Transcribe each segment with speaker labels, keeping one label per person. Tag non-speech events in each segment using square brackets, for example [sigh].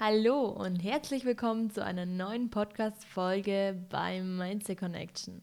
Speaker 1: Hallo und herzlich willkommen zu einer neuen Podcast-Folge beim Mindset Connection.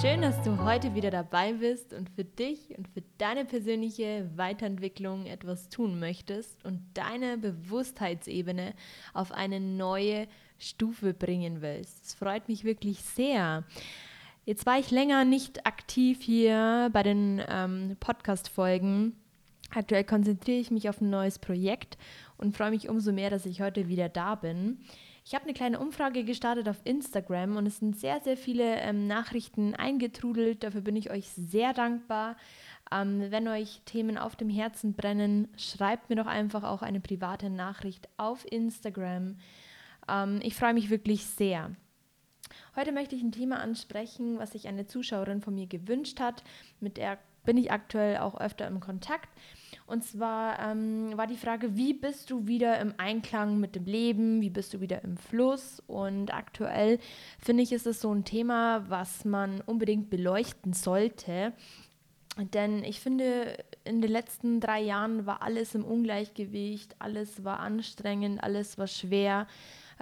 Speaker 1: Schön, dass du heute wieder dabei bist und für dich und für deine persönliche Weiterentwicklung etwas tun möchtest und deine Bewusstheitsebene auf eine neue Stufe bringen willst. Es freut mich wirklich sehr. Jetzt war ich länger nicht aktiv hier bei den ähm, Podcast-Folgen. Aktuell konzentriere ich mich auf ein neues Projekt und freue mich umso mehr, dass ich heute wieder da bin. Ich habe eine kleine Umfrage gestartet auf Instagram und es sind sehr, sehr viele ähm, Nachrichten eingetrudelt. Dafür bin ich euch sehr dankbar. Ähm, wenn euch Themen auf dem Herzen brennen, schreibt mir doch einfach auch eine private Nachricht auf Instagram. Ähm, ich freue mich wirklich sehr. Heute möchte ich ein Thema ansprechen, was sich eine Zuschauerin von mir gewünscht hat. Mit der bin ich aktuell auch öfter im Kontakt. Und zwar ähm, war die Frage, wie bist du wieder im Einklang mit dem Leben? Wie bist du wieder im Fluss? Und aktuell finde ich, ist es so ein Thema, was man unbedingt beleuchten sollte. Denn ich finde, in den letzten drei Jahren war alles im Ungleichgewicht, alles war anstrengend, alles war schwer.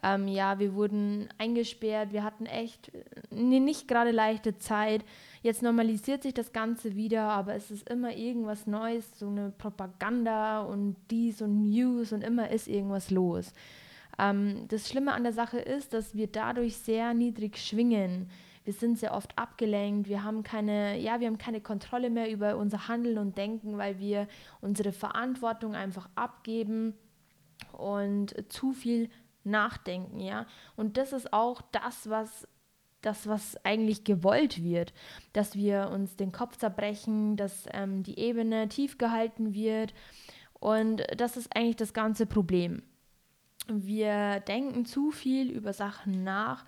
Speaker 1: Ähm, ja, wir wurden eingesperrt, wir hatten echt eine nicht gerade leichte Zeit. Jetzt normalisiert sich das Ganze wieder, aber es ist immer irgendwas Neues, so eine Propaganda und dies und News und immer ist irgendwas los. Ähm, das Schlimme an der Sache ist, dass wir dadurch sehr niedrig schwingen. Wir sind sehr oft abgelenkt, wir haben keine, ja, wir haben keine Kontrolle mehr über unser Handeln und Denken, weil wir unsere Verantwortung einfach abgeben und zu viel nachdenken, ja. Und das ist auch das, was das, was eigentlich gewollt wird, dass wir uns den Kopf zerbrechen, dass ähm, die Ebene tief gehalten wird. Und das ist eigentlich das ganze Problem. Wir denken zu viel über Sachen nach.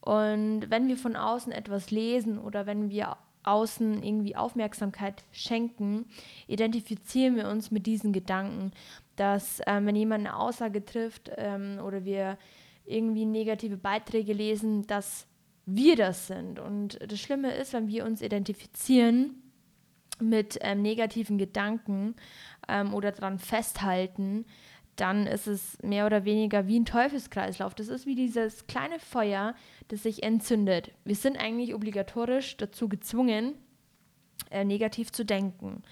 Speaker 1: Und wenn wir von außen etwas lesen oder wenn wir außen irgendwie Aufmerksamkeit schenken, identifizieren wir uns mit diesen Gedanken dass ähm, wenn jemand eine Aussage trifft ähm, oder wir irgendwie negative Beiträge lesen, dass wir das sind. Und das Schlimme ist, wenn wir uns identifizieren mit ähm, negativen Gedanken ähm, oder daran festhalten, dann ist es mehr oder weniger wie ein Teufelskreislauf. Das ist wie dieses kleine Feuer, das sich entzündet. Wir sind eigentlich obligatorisch dazu gezwungen, äh, negativ zu denken.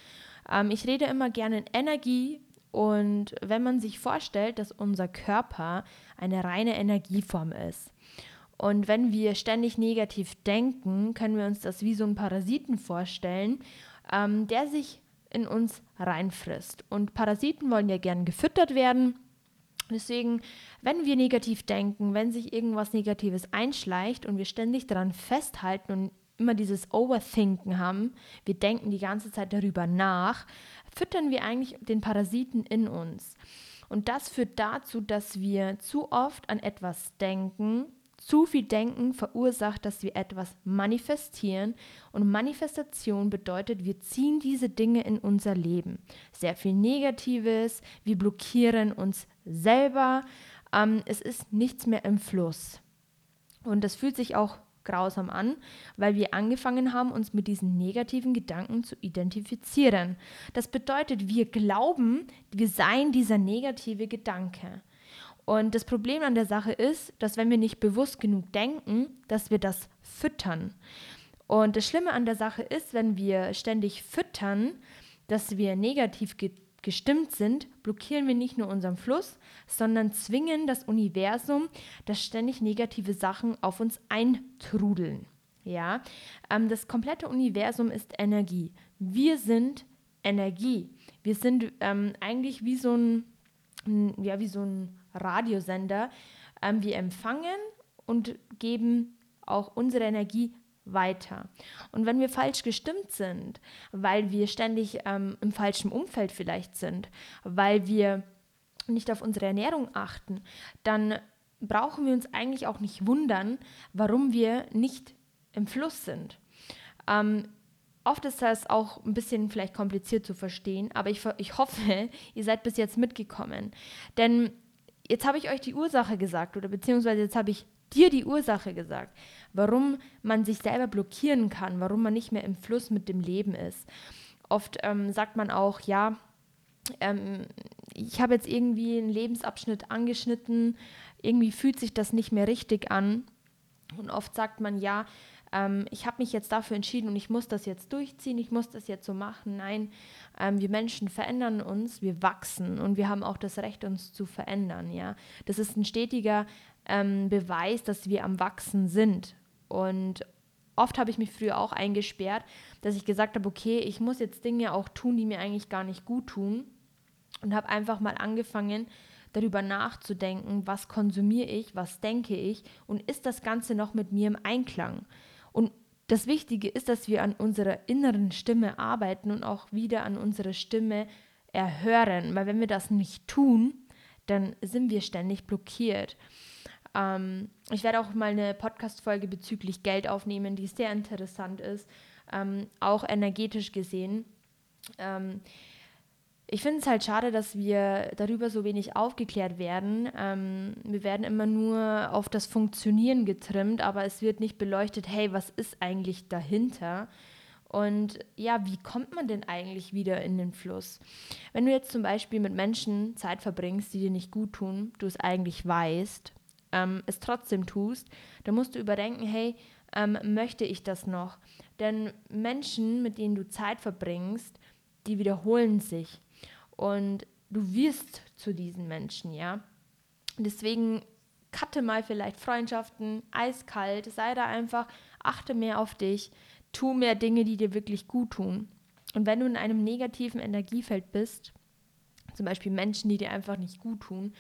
Speaker 1: Ähm, ich rede immer gerne in Energie und wenn man sich vorstellt, dass unser Körper eine reine Energieform ist, und wenn wir ständig negativ denken, können wir uns das wie so ein Parasiten vorstellen, ähm, der sich in uns reinfrisst. Und Parasiten wollen ja gern gefüttert werden. Deswegen, wenn wir negativ denken, wenn sich irgendwas Negatives einschleicht und wir ständig daran festhalten und immer dieses Overthinken haben, wir denken die ganze Zeit darüber nach, füttern wir eigentlich den Parasiten in uns. Und das führt dazu, dass wir zu oft an etwas denken. Zu viel Denken verursacht, dass wir etwas manifestieren. Und Manifestation bedeutet, wir ziehen diese Dinge in unser Leben. Sehr viel Negatives, wir blockieren uns selber. Ähm, es ist nichts mehr im Fluss. Und das fühlt sich auch grausam an, weil wir angefangen haben, uns mit diesen negativen Gedanken zu identifizieren. Das bedeutet, wir glauben, wir seien dieser negative Gedanke. Und das Problem an der Sache ist, dass wenn wir nicht bewusst genug denken, dass wir das füttern. Und das Schlimme an der Sache ist, wenn wir ständig füttern, dass wir negativ gedanken gestimmt sind, blockieren wir nicht nur unseren Fluss, sondern zwingen das Universum, dass ständig negative Sachen auf uns eintrudeln. Ja, ähm, das komplette Universum ist Energie. Wir sind Energie. Wir sind ähm, eigentlich wie so ein, ja, wie so ein Radiosender. Ähm, wir empfangen und geben auch unsere Energie weiter. Und wenn wir falsch gestimmt sind, weil wir ständig ähm, im falschen Umfeld vielleicht sind, weil wir nicht auf unsere Ernährung achten, dann brauchen wir uns eigentlich auch nicht wundern, warum wir nicht im Fluss sind. Ähm, oft ist das auch ein bisschen vielleicht kompliziert zu verstehen, aber ich, ich hoffe, [laughs] ihr seid bis jetzt mitgekommen. Denn jetzt habe ich euch die Ursache gesagt oder beziehungsweise jetzt habe ich dir die Ursache gesagt, warum man sich selber blockieren kann, warum man nicht mehr im Fluss mit dem Leben ist. Oft ähm, sagt man auch, ja, ähm, ich habe jetzt irgendwie einen Lebensabschnitt angeschnitten, irgendwie fühlt sich das nicht mehr richtig an. Und oft sagt man, ja, ähm, ich habe mich jetzt dafür entschieden und ich muss das jetzt durchziehen, ich muss das jetzt so machen. Nein, ähm, wir Menschen verändern uns, wir wachsen und wir haben auch das Recht, uns zu verändern. Ja, das ist ein stetiger ähm, Beweis, dass wir am Wachsen sind. Und oft habe ich mich früher auch eingesperrt, dass ich gesagt habe, okay, ich muss jetzt Dinge auch tun, die mir eigentlich gar nicht gut tun. Und habe einfach mal angefangen, darüber nachzudenken, was konsumiere ich, was denke ich und ist das Ganze noch mit mir im Einklang. Das Wichtige ist, dass wir an unserer inneren Stimme arbeiten und auch wieder an unserer Stimme erhören, weil wenn wir das nicht tun, dann sind wir ständig blockiert. Ähm, ich werde auch mal eine Podcast-Folge bezüglich Geld aufnehmen, die sehr interessant ist, ähm, auch energetisch gesehen. Ähm, ich finde es halt schade, dass wir darüber so wenig aufgeklärt werden. Ähm, wir werden immer nur auf das Funktionieren getrimmt, aber es wird nicht beleuchtet, hey, was ist eigentlich dahinter? Und ja, wie kommt man denn eigentlich wieder in den Fluss? Wenn du jetzt zum Beispiel mit Menschen Zeit verbringst, die dir nicht gut tun, du es eigentlich weißt, ähm, es trotzdem tust, dann musst du überdenken, hey, ähm, möchte ich das noch? Denn Menschen, mit denen du Zeit verbringst, die wiederholen sich. Und du wirst zu diesen Menschen, ja. Deswegen cutte mal vielleicht Freundschaften, eiskalt, sei da einfach, achte mehr auf dich, tu mehr Dinge, die dir wirklich gut tun. Und wenn du in einem negativen Energiefeld bist, zum Beispiel Menschen, die dir einfach nicht gut tun,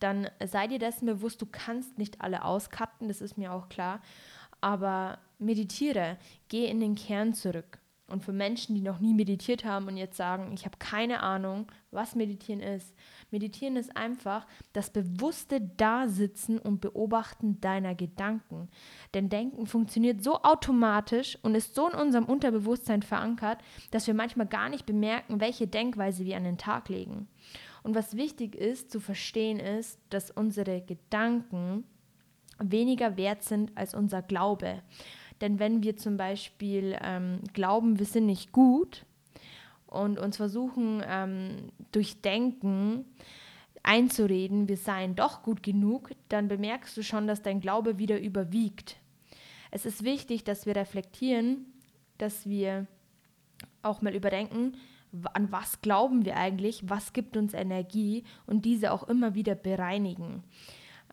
Speaker 1: dann sei dir dessen bewusst, du kannst nicht alle auscutten, das ist mir auch klar. Aber meditiere, geh in den Kern zurück. Und für Menschen, die noch nie meditiert haben und jetzt sagen, ich habe keine Ahnung, was Meditieren ist. Meditieren ist einfach das bewusste Dasitzen und Beobachten deiner Gedanken. Denn Denken funktioniert so automatisch und ist so in unserem Unterbewusstsein verankert, dass wir manchmal gar nicht bemerken, welche Denkweise wir an den Tag legen. Und was wichtig ist zu verstehen ist, dass unsere Gedanken weniger wert sind als unser Glaube. Denn wenn wir zum Beispiel ähm, glauben, wir sind nicht gut und uns versuchen ähm, durch Denken einzureden, wir seien doch gut genug, dann bemerkst du schon, dass dein Glaube wieder überwiegt. Es ist wichtig, dass wir reflektieren, dass wir auch mal überdenken, an was glauben wir eigentlich, was gibt uns Energie und diese auch immer wieder bereinigen.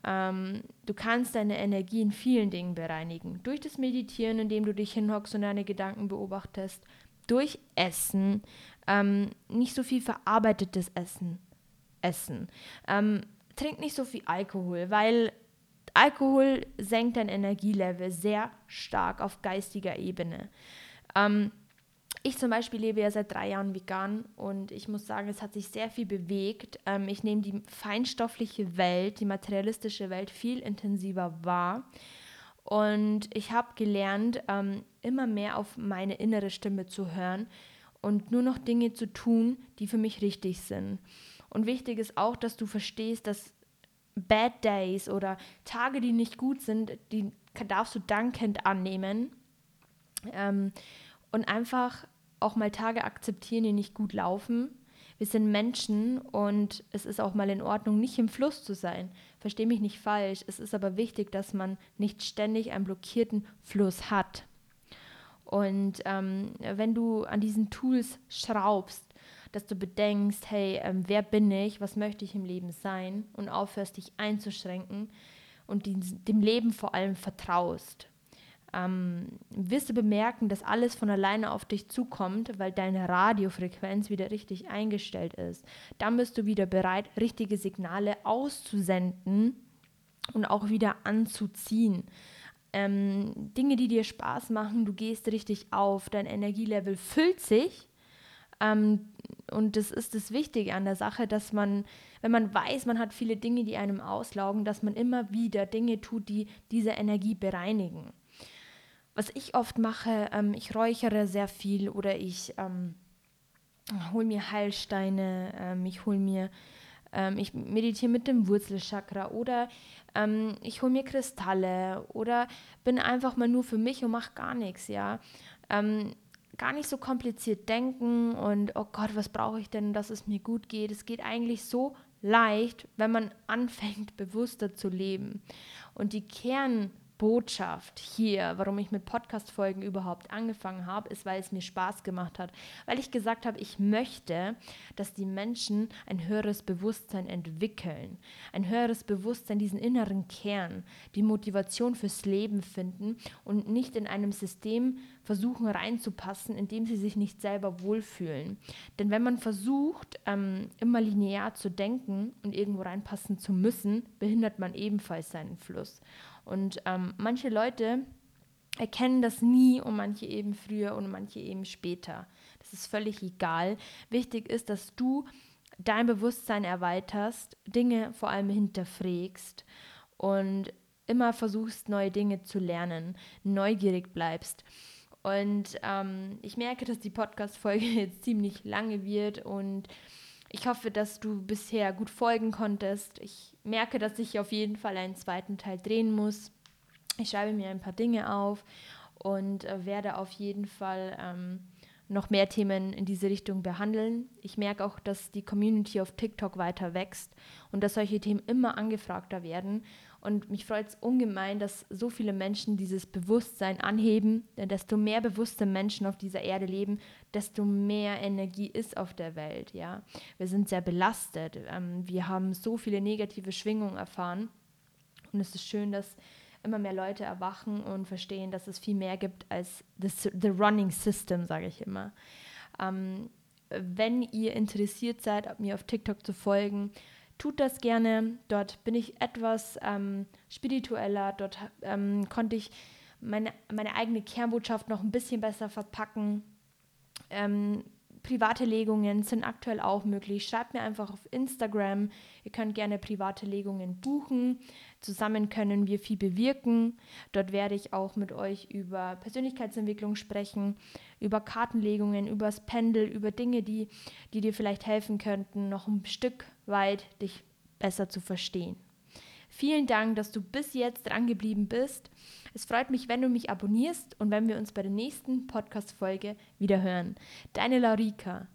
Speaker 1: Ähm, du kannst deine Energie in vielen Dingen bereinigen. Durch das Meditieren, indem du dich hinhockst und deine Gedanken beobachtest. Durch Essen. Ähm, nicht so viel verarbeitetes Essen. Essen. Ähm, trink nicht so viel Alkohol, weil Alkohol senkt dein Energielevel sehr stark auf geistiger Ebene. Ähm, ich zum Beispiel lebe ja seit drei Jahren vegan und ich muss sagen, es hat sich sehr viel bewegt. Ähm, ich nehme die feinstoffliche Welt, die materialistische Welt viel intensiver wahr. Und ich habe gelernt, ähm, immer mehr auf meine innere Stimme zu hören und nur noch Dinge zu tun, die für mich richtig sind. Und wichtig ist auch, dass du verstehst, dass Bad Days oder Tage, die nicht gut sind, die darfst du dankend annehmen. Ähm, und einfach auch mal Tage akzeptieren, die nicht gut laufen. Wir sind Menschen und es ist auch mal in Ordnung, nicht im Fluss zu sein. Verstehe mich nicht falsch. Es ist aber wichtig, dass man nicht ständig einen blockierten Fluss hat. Und ähm, wenn du an diesen Tools schraubst, dass du bedenkst, hey, ähm, wer bin ich, was möchte ich im Leben sein und aufhörst, dich einzuschränken und die, dem Leben vor allem vertraust ähm, wirst du bemerken, dass alles von alleine auf dich zukommt, weil deine Radiofrequenz wieder richtig eingestellt ist. Dann bist du wieder bereit, richtige Signale auszusenden und auch wieder anzuziehen. Ähm, Dinge, die dir Spaß machen, du gehst richtig auf, dein Energielevel füllt sich. Ähm, und das ist das Wichtige an der Sache, dass man, wenn man weiß, man hat viele Dinge, die einem auslaugen, dass man immer wieder Dinge tut, die diese Energie bereinigen was ich oft mache, ähm, ich räuchere sehr viel oder ich ähm, hole mir Heilsteine, ähm, ich hole mir ähm, ich meditiere mit dem Wurzelchakra oder ähm, ich hole mir Kristalle oder bin einfach mal nur für mich und mache gar nichts, ja. Ähm, gar nicht so kompliziert denken und oh Gott, was brauche ich denn, dass es mir gut geht. Es geht eigentlich so leicht, wenn man [laughs] anfängt, bewusster zu leben. Und die Kern Botschaft hier, warum ich mit Podcast-Folgen überhaupt angefangen habe, ist, weil es mir Spaß gemacht hat. Weil ich gesagt habe, ich möchte, dass die Menschen ein höheres Bewusstsein entwickeln. Ein höheres Bewusstsein, diesen inneren Kern, die Motivation fürs Leben finden und nicht in einem System versuchen reinzupassen, in dem sie sich nicht selber wohlfühlen. Denn wenn man versucht, ähm, immer linear zu denken und irgendwo reinpassen zu müssen, behindert man ebenfalls seinen Fluss. Und ähm, manche Leute erkennen das nie und manche eben früher und manche eben später. Das ist völlig egal. Wichtig ist, dass du dein Bewusstsein erweiterst, Dinge vor allem hinterfragst und immer versuchst, neue Dinge zu lernen, neugierig bleibst. Und ähm, ich merke, dass die Podcast-Folge [laughs] jetzt ziemlich lange wird und ich hoffe, dass du bisher gut folgen konntest. Ich merke, dass ich auf jeden Fall einen zweiten Teil drehen muss. Ich schreibe mir ein paar Dinge auf und äh, werde auf jeden Fall ähm, noch mehr Themen in diese Richtung behandeln. Ich merke auch, dass die Community auf TikTok weiter wächst und dass solche Themen immer angefragter werden. Und mich freut es ungemein, dass so viele Menschen dieses Bewusstsein anheben. Denn desto mehr bewusste Menschen auf dieser Erde leben, desto mehr Energie ist auf der Welt. Ja? Wir sind sehr belastet. Ähm, wir haben so viele negative Schwingungen erfahren. Und es ist schön, dass immer mehr Leute erwachen und verstehen, dass es viel mehr gibt als the, the running system, sage ich immer. Ähm, wenn ihr interessiert seid, mir auf TikTok zu folgen, tut das gerne. Dort bin ich etwas ähm, spiritueller. Dort ähm, konnte ich meine, meine eigene Kernbotschaft noch ein bisschen besser verpacken. Ähm, private Legungen sind aktuell auch möglich. Schreibt mir einfach auf Instagram. Ihr könnt gerne private Legungen buchen. Zusammen können wir viel bewirken. Dort werde ich auch mit euch über Persönlichkeitsentwicklung sprechen, über Kartenlegungen, über das Pendel, über Dinge, die, die dir vielleicht helfen könnten, noch ein Stück weit dich besser zu verstehen. Vielen Dank, dass du bis jetzt dran geblieben bist. Es freut mich, wenn du mich abonnierst und wenn wir uns bei der nächsten Podcast-Folge wieder hören. Deine Laurika.